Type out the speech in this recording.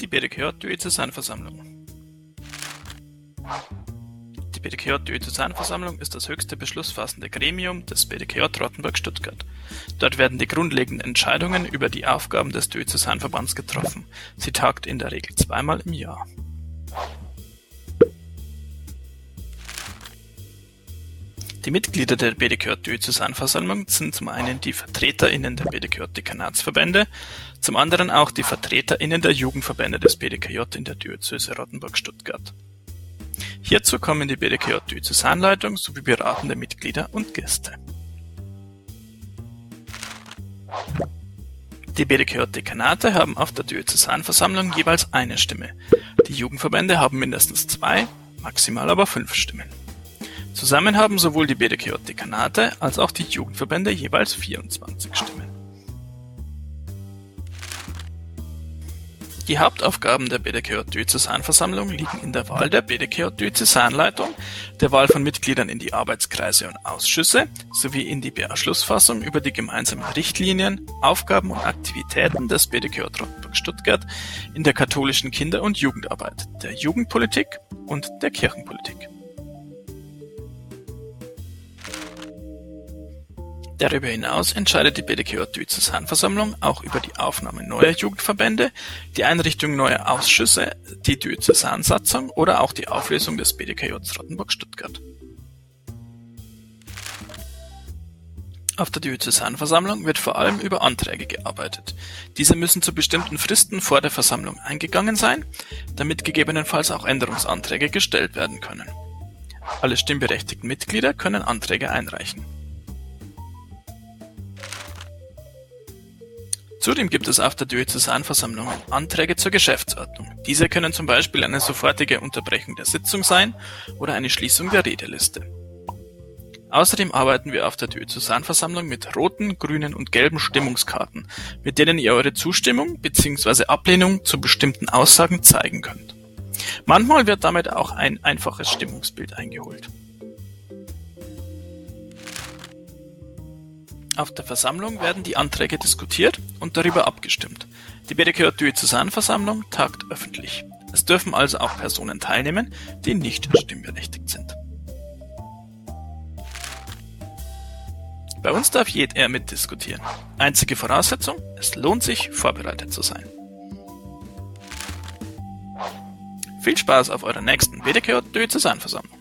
Die BDKJ-Diözesanversammlung Die BDKJ-Diözesanversammlung ist das höchste beschlussfassende Gremium des BDKJ Rottenburg-Stuttgart. Dort werden die grundlegenden Entscheidungen über die Aufgaben des Diözesanverbands getroffen. Sie tagt in der Regel zweimal im Jahr. Die Mitglieder der BDKJ-Diözesanversammlung sind zum einen die VertreterInnen der BDKJ-Dekanatsverbände, zum anderen auch die VertreterInnen der Jugendverbände des BDKJ in der Diözese Rottenburg-Stuttgart. Hierzu kommen die BDKJ-Diözesanleitung sowie beratende Mitglieder und Gäste. Die BDKJ-Dekanate haben auf der Diözesanversammlung jeweils eine Stimme, die Jugendverbände haben mindestens zwei, maximal aber fünf Stimmen. Zusammen haben sowohl die BDKJ-Dekanate als auch die Jugendverbände jeweils 24 Stimmen. Die Hauptaufgaben der BDKJ-Diözesanversammlung liegen in der Wahl der BDKJ-Diözesanleitung, der Wahl von Mitgliedern in die Arbeitskreise und Ausschüsse sowie in die Beschlussfassung über die gemeinsamen Richtlinien, Aufgaben und Aktivitäten des BDKJ Rottenburg-Stuttgart in der katholischen Kinder- und Jugendarbeit, der Jugendpolitik und der Kirchenpolitik. Darüber hinaus entscheidet die BDKJ-Diözesanversammlung auch über die Aufnahme neuer Jugendverbände, die Einrichtung neuer Ausschüsse, die Diözesansatzung oder auch die Auflösung des BDKJ Rottenburg-Stuttgart. Auf der Diözesanversammlung wird vor allem über Anträge gearbeitet. Diese müssen zu bestimmten Fristen vor der Versammlung eingegangen sein, damit gegebenenfalls auch Änderungsanträge gestellt werden können. Alle stimmberechtigten Mitglieder können Anträge einreichen. Zudem gibt es auf der Diözesanversammlung Anträge zur Geschäftsordnung. Diese können zum Beispiel eine sofortige Unterbrechung der Sitzung sein oder eine Schließung der Redeliste. Außerdem arbeiten wir auf der Diözesanversammlung mit roten, grünen und gelben Stimmungskarten, mit denen ihr eure Zustimmung bzw. Ablehnung zu bestimmten Aussagen zeigen könnt. Manchmal wird damit auch ein einfaches Stimmungsbild eingeholt. Auf der Versammlung werden die Anträge diskutiert und darüber abgestimmt. Die BDKJ-Diözesanversammlung tagt öffentlich. Es dürfen also auch Personen teilnehmen, die nicht stimmberechtigt sind. Bei uns darf jeder mitdiskutieren. Einzige Voraussetzung, es lohnt sich, vorbereitet zu sein. Viel Spaß auf eurer nächsten BDKJ-Diözesanversammlung.